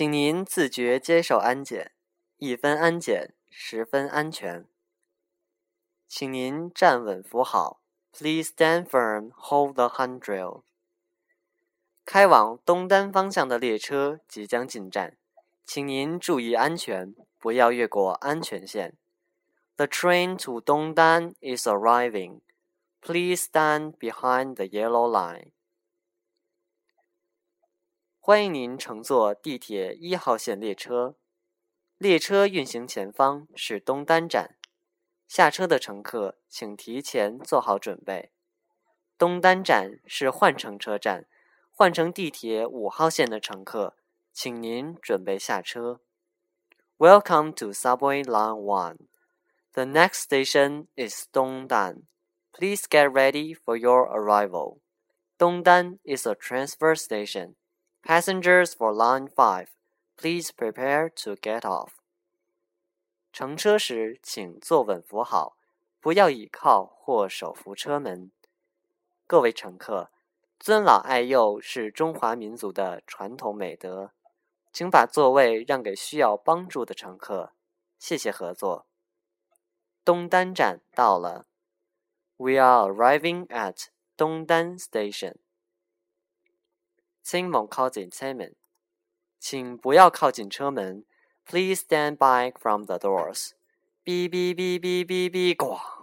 请您自觉接受安检，一分安检，十分安全。请您站稳扶好，Please stand firm, hold the handrail。开往东单方向的列车即将进站，请您注意安全，不要越过安全线。The train to Dongdan is arriving. Please stand behind the yellow line. 欢迎您乘坐地铁一号线列车，列车运行前方是东单站，下车的乘客请提前做好准备。东单站是换乘车站，换乘地铁五号线的乘客，请您准备下车。Welcome to Subway Line One. The next station is Dongdan. Please get ready for your arrival. Dongdan is a transfer station. Passengers for Line Five, please prepare to get off. 乘车时请坐稳扶好，不要倚靠或手扶车门。各位乘客，尊老爱幼是中华民族的传统美德，请把座位让给需要帮助的乘客。谢谢合作。东单站到了。We are arriving at Dongdan Station. 请勿靠近车门，请不要靠近车门。Please stand by from the doors. 哔哔哔哔哔哔，咣。